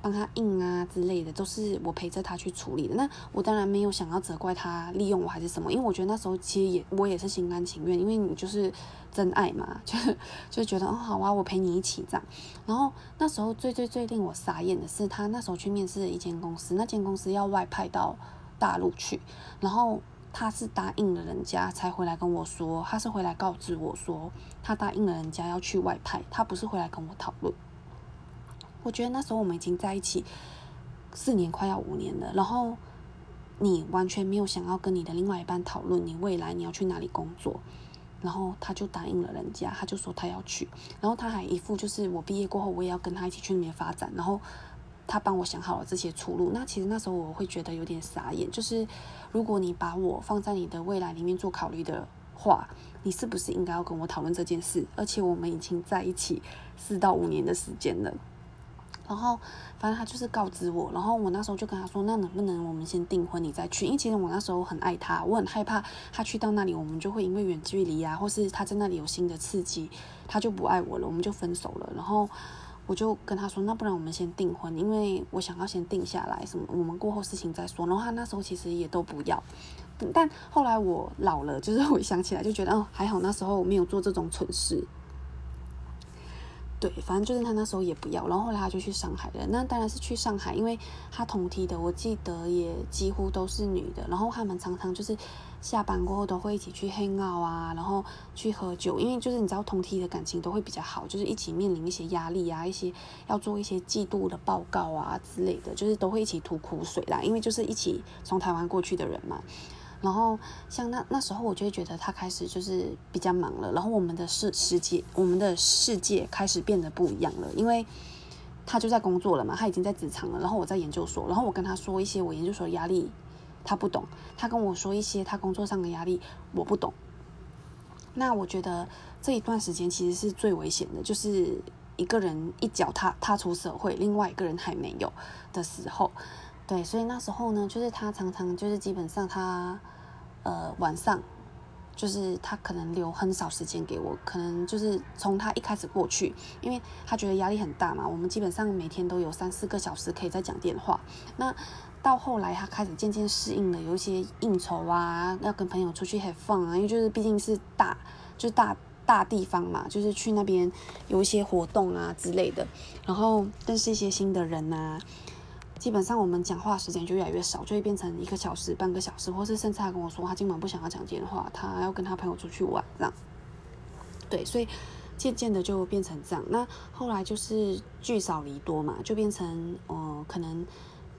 帮他印啊之类的，都是我陪着他去处理的。那我当然没有想要责怪他利用我还是什么，因为我觉得那时候其实也我也是心甘情愿，因为你就是真爱嘛，就 就觉得哦好啊，我陪你一起这样。然后那时候最最最令我傻眼的是，他那时候去面试一间公司，那间公司要外派到大陆去，然后他是答应了人家才回来跟我说，他是回来告知我说他答应了人家要去外派，他不是回来跟我讨论。我觉得那时候我们已经在一起四年，快要五年了。然后你完全没有想要跟你的另外一半讨论你未来你要去哪里工作，然后他就答应了人家，他就说他要去，然后他还一副就是我毕业过后我也要跟他一起去那边发展，然后他帮我想好了这些出路。那其实那时候我会觉得有点傻眼，就是如果你把我放在你的未来里面做考虑的话，你是不是应该要跟我讨论这件事？而且我们已经在一起四到五年的时间了。然后反正他就是告知我，然后我那时候就跟他说，那能不能我们先订婚你再去？因为其实我那时候很爱他，我很害怕他去到那里，我们就会因为远距离啊，或是他在那里有新的刺激，他就不爱我了，我们就分手了。然后我就跟他说，那不然我们先订婚，因为我想要先定下来，什么我们过后事情再说。然后他那时候其实也都不要，但后来我老了，就是回想起来就觉得，哦，还好那时候我没有做这种蠢事。对，反正就是他那时候也不要，然后后来他就去上海了。那当然是去上海，因为他同梯的，我记得也几乎都是女的。然后他们常常就是下班过后都会一起去 hang out 啊，然后去喝酒，因为就是你知道同梯的感情都会比较好，就是一起面临一些压力啊，一些要做一些季度的报告啊之类的，就是都会一起吐苦水啦，因为就是一起从台湾过去的人嘛。然后像那那时候，我就会觉得他开始就是比较忙了，然后我们的世世界，我们的世界开始变得不一样了，因为他就在工作了嘛，他已经在职场了，然后我在研究所，然后我跟他说一些我研究所的压力，他不懂，他跟我说一些他工作上的压力，我不懂。那我觉得这一段时间其实是最危险的，就是一个人一脚踏踏出社会，另外一个人还没有的时候。对，所以那时候呢，就是他常常就是基本上他，呃，晚上，就是他可能留很少时间给我，可能就是从他一开始过去，因为他觉得压力很大嘛，我们基本上每天都有三四个小时可以在讲电话。那到后来他开始渐渐适应了，有一些应酬啊，要跟朋友出去 have fun 啊，因为就是毕竟是大，就是大大地方嘛，就是去那边有一些活动啊之类的，然后认识一些新的人呐。基本上我们讲话时间就越来越少，就会变成一个小时、半个小时，或是甚至他跟我说他今晚不想要讲电话，他要跟他朋友出去玩这样。对，所以渐渐的就变成这样。那后来就是聚少离多嘛，就变成呃，可能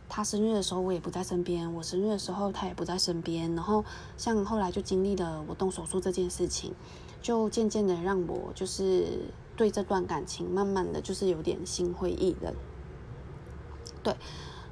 他生日的时候我也不在身边，我生日的时候他也不在身边。然后像后来就经历了我动手术这件事情，就渐渐的让我就是对这段感情慢慢的就是有点心灰意冷。对。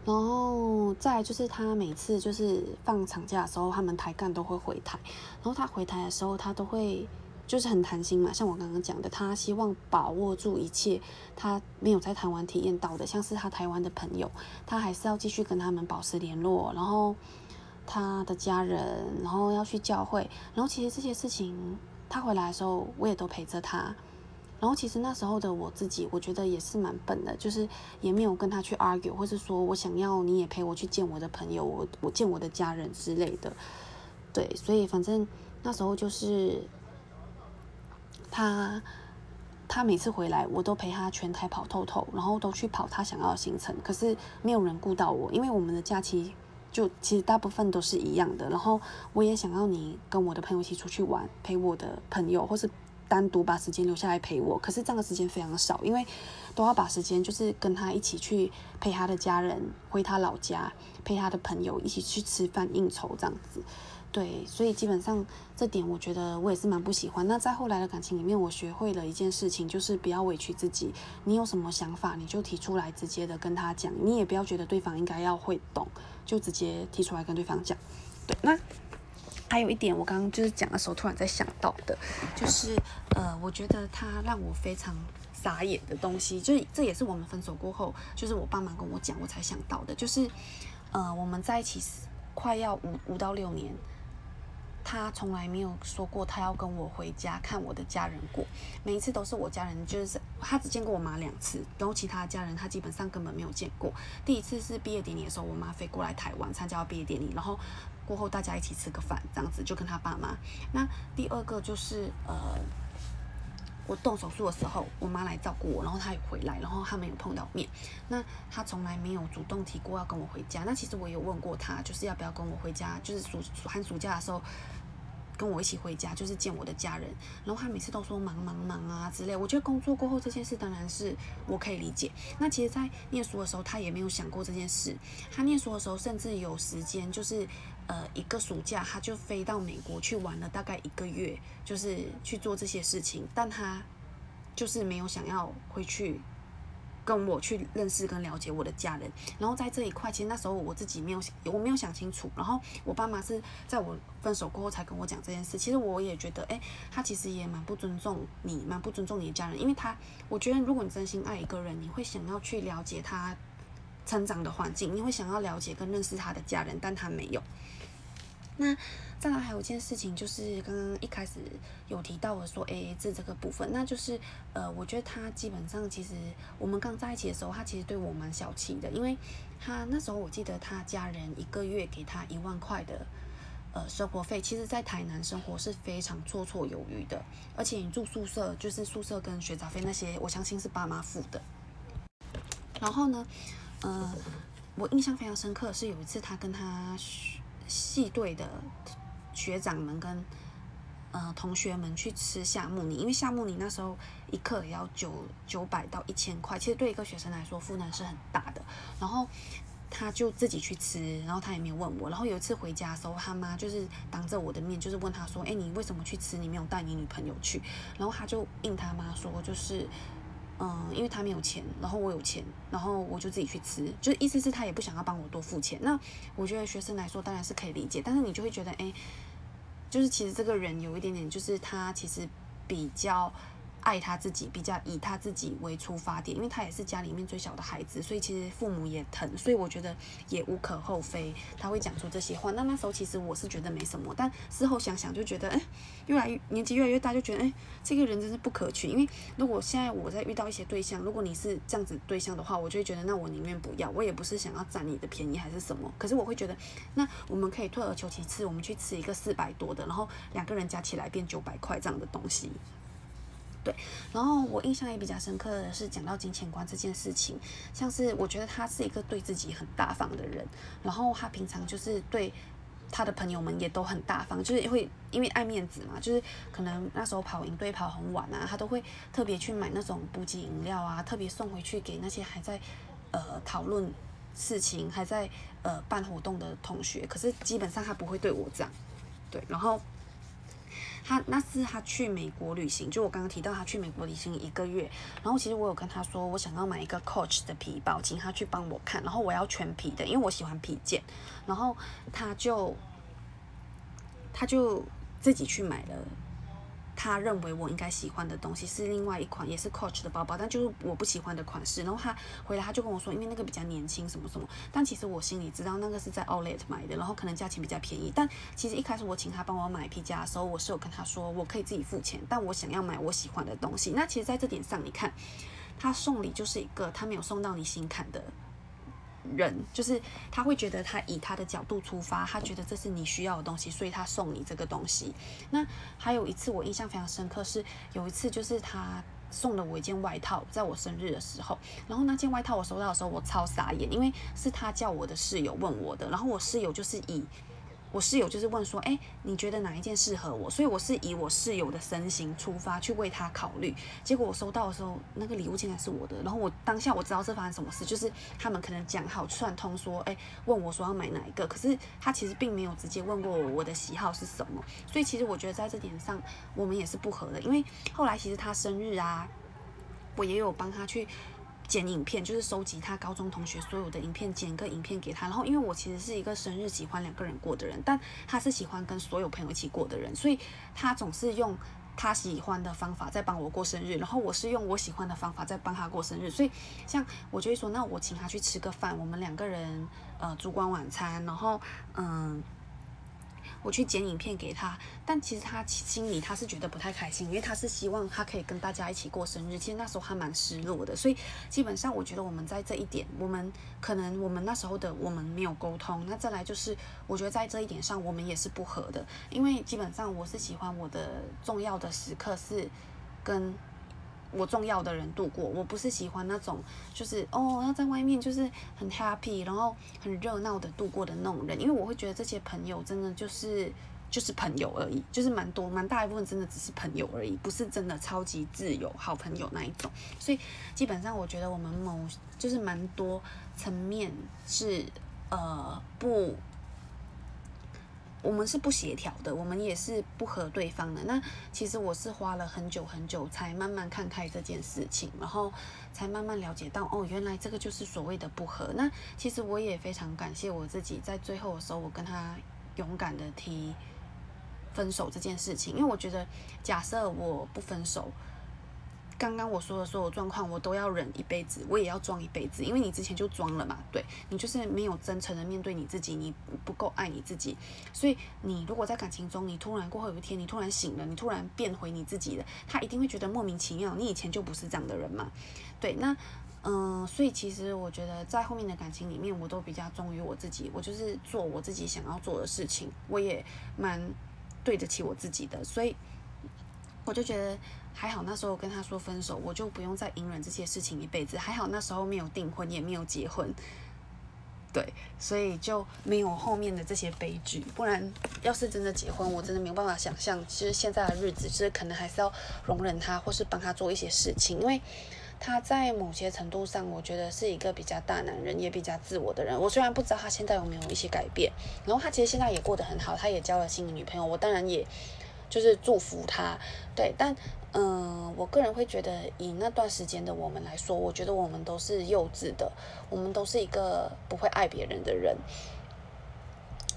然后再就是他每次就是放长假的时候，他们台干都会回台。然后他回台的时候，他都会就是很贪心嘛，像我刚刚讲的，他希望把握住一切他没有在台湾体验到的，像是他台湾的朋友，他还是要继续跟他们保持联络。然后他的家人，然后要去教会。然后其实这些事情，他回来的时候，我也都陪着他。然后其实那时候的我自己，我觉得也是蛮笨的，就是也没有跟他去 argue，或是说我想要你也陪我去见我的朋友，我我见我的家人之类的。对，所以反正那时候就是他他每次回来，我都陪他全台跑透透，然后都去跑他想要的行程。可是没有人顾到我，因为我们的假期就其实大部分都是一样的。然后我也想要你跟我的朋友一起出去玩，陪我的朋友，或是。单独把时间留下来陪我，可是这样的时间非常少，因为都要把时间就是跟他一起去陪他的家人，回他老家，陪他的朋友一起去吃饭应酬这样子。对，所以基本上这点我觉得我也是蛮不喜欢。那在后来的感情里面，我学会了一件事情，就是不要委屈自己。你有什么想法，你就提出来，直接的跟他讲。你也不要觉得对方应该要会懂，就直接提出来跟对方讲。对，那。还有一点，我刚刚就是讲的时候，突然在想到的，就是呃，我觉得他让我非常傻眼的东西，就是这也是我们分手过后，就是我爸妈跟我讲，我才想到的，就是呃，我们在一起快要五五到六年。他从来没有说过他要跟我回家看我的家人过，每一次都是我家人，就是他只见过我妈两次，然后其他家人他基本上根本没有见过。第一次是毕业典礼的时候，我妈飞过来台湾参加毕业典礼，然后过后大家一起吃个饭，这样子就跟他爸妈。那第二个就是呃，我动手术的时候，我妈来照顾我，然后她也回来，然后他们有碰到面。那他从来没有主动提过要跟我回家。那其实我有问过他，就是要不要跟我回家，就是暑寒暑假的时候。跟我一起回家，就是见我的家人。然后他每次都说忙忙忙啊之类。我觉得工作过后这件事当然是我可以理解。那其实，在念书的时候，他也没有想过这件事。他念书的时候，甚至有时间，就是呃一个暑假，他就飞到美国去玩了大概一个月，就是去做这些事情。但他就是没有想要回去跟我去认识跟了解我的家人，然后在这一块，其实那时候我自己没有我没有想清楚，然后我爸妈是在我分手过后才跟我讲这件事。其实我也觉得，哎，他其实也蛮不尊重你，蛮不尊重你的家人，因为他，我觉得如果你真心爱一个人，你会想要去了解他成长的环境，你会想要了解跟认识他的家人，但他没有。那再来还有一件事情，就是刚刚一开始有提到的说 A A 制这个部分，那就是呃，我觉得他基本上其实我们刚在一起的时候，他其实对我蛮小气的，因为他那时候我记得他家人一个月给他一万块的呃生活费，其实在台南生活是非常绰绰有余的，而且你住宿舍就是宿舍跟学杂费那些，我相信是爸妈付的。然后呢，呃，我印象非常深刻是有一次他跟他。系队的学长们跟呃同学们去吃夏目尼，因为夏目尼那时候一克也要九九百到一千块，其实对一个学生来说负担是很大的。然后他就自己去吃，然后他也没有问我。然后有一次回家的时候，他妈就是当着我的面就是问他说：“哎，你为什么去吃？你没有带你女朋友去？”然后他就应他妈说：“就是。”嗯，因为他没有钱，然后我有钱，然后我就自己去吃，就意思是他也不想要帮我多付钱。那我觉得学生来说当然是可以理解，但是你就会觉得，哎，就是其实这个人有一点点，就是他其实比较。爱他自己，比较以他自己为出发点，因为他也是家里面最小的孩子，所以其实父母也疼，所以我觉得也无可厚非，他会讲出这些话。那那时候其实我是觉得没什么，但事后想想就觉得，哎，越来越年纪越来越大，就觉得，哎，这个人真是不可取。因为如果现在我在遇到一些对象，如果你是这样子对象的话，我就会觉得，那我宁愿不要，我也不是想要占你的便宜还是什么。可是我会觉得，那我们可以退而求其次，我们去吃一个四百多的，然后两个人加起来变九百块这样的东西。对，然后我印象也比较深刻的是讲到金钱观这件事情，像是我觉得他是一个对自己很大方的人，然后他平常就是对他的朋友们也都很大方，就是会因为爱面子嘛，就是可能那时候跑营队跑很晚啊，他都会特别去买那种补给饮料啊，特别送回去给那些还在呃讨论事情、还在呃办活动的同学，可是基本上他不会对我这样，对，然后。他那是他去美国旅行，就我刚刚提到他去美国旅行一个月，然后其实我有跟他说，我想要买一个 Coach 的皮包，请他去帮我看，然后我要全皮的，因为我喜欢皮件，然后他就他就自己去买了。他认为我应该喜欢的东西是另外一款，也是 Coach 的包包，但就是我不喜欢的款式。然后他回来他就跟我说，因为那个比较年轻，什么什么。但其实我心里知道那个是在 Outlet 买的，然后可能价钱比较便宜。但其实一开始我请他帮我买皮夹的时候，我是有跟他说我可以自己付钱，但我想要买我喜欢的东西。那其实在这点上，你看他送礼就是一个他没有送到你心坎的。人就是他会觉得他以他的角度出发，他觉得这是你需要的东西，所以他送你这个东西。那还有一次我印象非常深刻，是有一次就是他送了我一件外套，在我生日的时候，然后那件外套我收到的时候我超傻眼，因为是他叫我的室友问我的，然后我室友就是以。我室友就是问说，哎，你觉得哪一件适合我？所以我是以我室友的身形出发去为他考虑。结果我收到的时候，那个礼物竟然是我的。然后我当下我知道这发生什么事，就是他们可能讲好串通说，哎，问我说要买哪一个。可是他其实并没有直接问过我我的喜好是什么。所以其实我觉得在这点上我们也是不合的。因为后来其实他生日啊，我也有帮他去。剪影片就是收集他高中同学所有的影片，剪个影片给他。然后，因为我其实是一个生日喜欢两个人过的人，但他是喜欢跟所有朋友一起过的人，所以他总是用他喜欢的方法在帮我过生日，然后我是用我喜欢的方法在帮他过生日。所以，像我就会说，那我请他去吃个饭，我们两个人呃烛光晚餐，然后嗯。我去剪影片给他，但其实他心里他是觉得不太开心，因为他是希望他可以跟大家一起过生日。其实那时候他蛮失落的，所以基本上我觉得我们在这一点，我们可能我们那时候的我们没有沟通。那再来就是，我觉得在这一点上我们也是不合的，因为基本上我是喜欢我的重要的时刻是跟。我重要的人度过，我不是喜欢那种，就是哦，要在外面就是很 happy，然后很热闹的度过的那种人，因为我会觉得这些朋友真的就是就是朋友而已，就是蛮多蛮大一部分真的只是朋友而已，不是真的超级挚友好朋友那一种。所以基本上我觉得我们某就是蛮多层面是呃不。我们是不协调的，我们也是不合对方的。那其实我是花了很久很久才慢慢看开这件事情，然后才慢慢了解到，哦，原来这个就是所谓的不合。那其实我也非常感谢我自己，在最后的时候，我跟他勇敢的提分手这件事情，因为我觉得，假设我不分手。刚刚我说的所有状况，我都要忍一辈子，我也要装一辈子，因为你之前就装了嘛，对你就是没有真诚的面对你自己，你不够爱你自己，所以你如果在感情中，你突然过后有一天你突然醒了，你突然变回你自己了，他一定会觉得莫名其妙，你以前就不是这样的人嘛，对，那嗯，所以其实我觉得在后面的感情里面，我都比较忠于我自己，我就是做我自己想要做的事情，我也蛮对得起我自己的，所以我就觉得。还好那时候跟他说分手，我就不用再隐忍这些事情一辈子。还好那时候没有订婚，也没有结婚，对，所以就没有后面的这些悲剧。不然要是真的结婚，我真的没有办法想象，其实现在的日子，就是可能还是要容忍他，或是帮他做一些事情。因为他在某些程度上，我觉得是一个比较大男人，也比较自我的人。我虽然不知道他现在有没有一些改变，然后他其实现在也过得很好，他也交了新的女朋友。我当然也就是祝福他，对，但。嗯，我个人会觉得，以那段时间的我们来说，我觉得我们都是幼稚的，我们都是一个不会爱别人的人。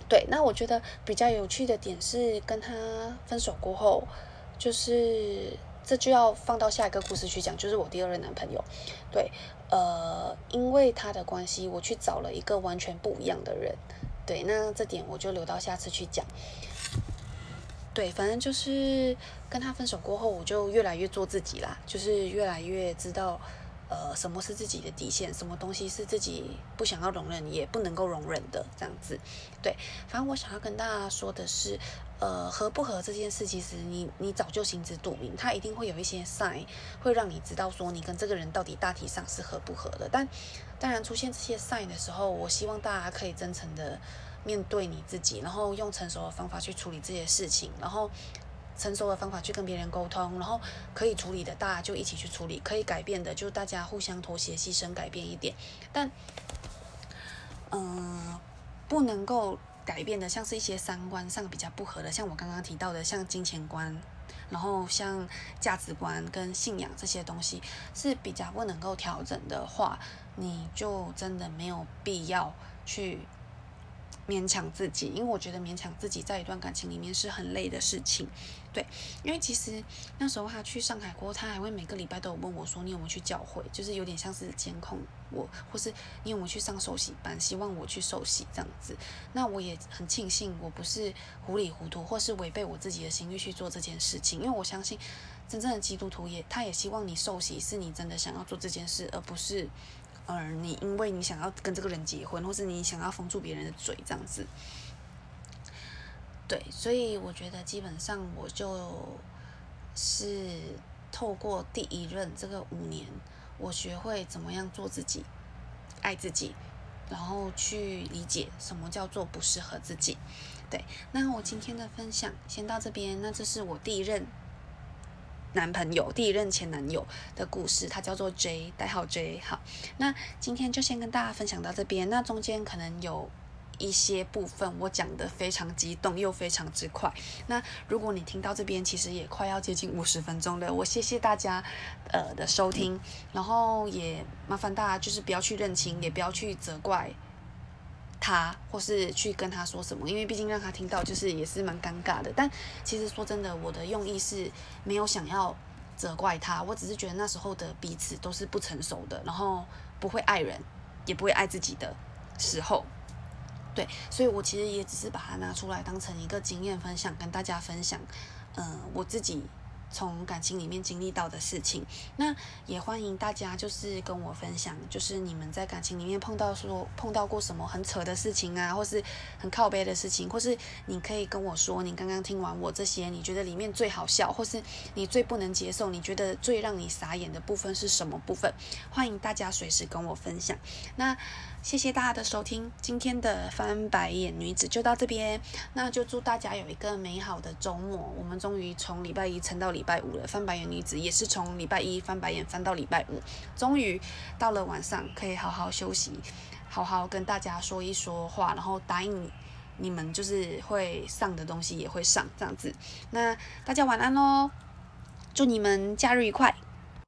对，那我觉得比较有趣的点是，跟他分手过后，就是这就要放到下一个故事去讲，就是我第二任男朋友。对，呃，因为他的关系，我去找了一个完全不一样的人。对，那这点我就留到下次去讲。对，反正就是跟他分手过后，我就越来越做自己啦，就是越来越知道，呃，什么是自己的底线，什么东西是自己不想要容忍也不能够容忍的这样子。对，反正我想要跟大家说的是，呃，合不合这件事，其实你你早就心知肚明，他一定会有一些 sign 会让你知道说你跟这个人到底大体上是合不合的。但当然出现这些 sign 的时候，我希望大家可以真诚的。面对你自己，然后用成熟的方法去处理这些事情，然后成熟的方法去跟别人沟通，然后可以处理的，大家就一起去处理；可以改变的，就大家互相妥协、牺牲、改变一点。但，嗯，不能够改变的，像是一些三观上比较不合的，像我刚刚提到的，像金钱观，然后像价值观跟信仰这些东西是比较不能够调整的话，你就真的没有必要去。勉强自己，因为我觉得勉强自己在一段感情里面是很累的事情，对，因为其实那时候他去上海过，他还会每个礼拜都有问我说你有没有去教会，就是有点像是监控我，或是你有没有去上受洗班，希望我去受洗这样子。那我也很庆幸我不是糊里糊涂或是违背我自己的心意去做这件事情，因为我相信真正的基督徒也他也希望你受洗是你真的想要做这件事，而不是。而你因为你想要跟这个人结婚，或是你想要封住别人的嘴这样子，对，所以我觉得基本上我就是透过第一任这个五年，我学会怎么样做自己，爱自己，然后去理解什么叫做不适合自己。对，那我今天的分享先到这边，那这是我第一任。男朋友第一任前男友的故事，他叫做 J，代号 J。好，那今天就先跟大家分享到这边。那中间可能有一些部分我讲的非常激动又非常之快。那如果你听到这边，其实也快要接近五十分钟了。我谢谢大家呃的收听，然后也麻烦大家就是不要去认清，也不要去责怪。他或是去跟他说什么，因为毕竟让他听到就是也是蛮尴尬的。但其实说真的，我的用意是没有想要责怪他，我只是觉得那时候的彼此都是不成熟的，然后不会爱人，也不会爱自己的时候。对，所以我其实也只是把它拿出来当成一个经验分享，跟大家分享。嗯，我自己。从感情里面经历到的事情，那也欢迎大家就是跟我分享，就是你们在感情里面碰到说碰到过什么很扯的事情啊，或是很靠背的事情，或是你可以跟我说，你刚刚听完我这些，你觉得里面最好笑，或是你最不能接受，你觉得最让你傻眼的部分是什么部分？欢迎大家随时跟我分享。那。谢谢大家的收听，今天的翻白眼女子就到这边，那就祝大家有一个美好的周末。我们终于从礼拜一撑到礼拜五了，翻白眼女子也是从礼拜一翻白眼翻到礼拜五，终于到了晚上可以好好休息，好好跟大家说一说话，然后答应你们就是会上的东西也会上这样子。那大家晚安喽，祝你们假日愉快。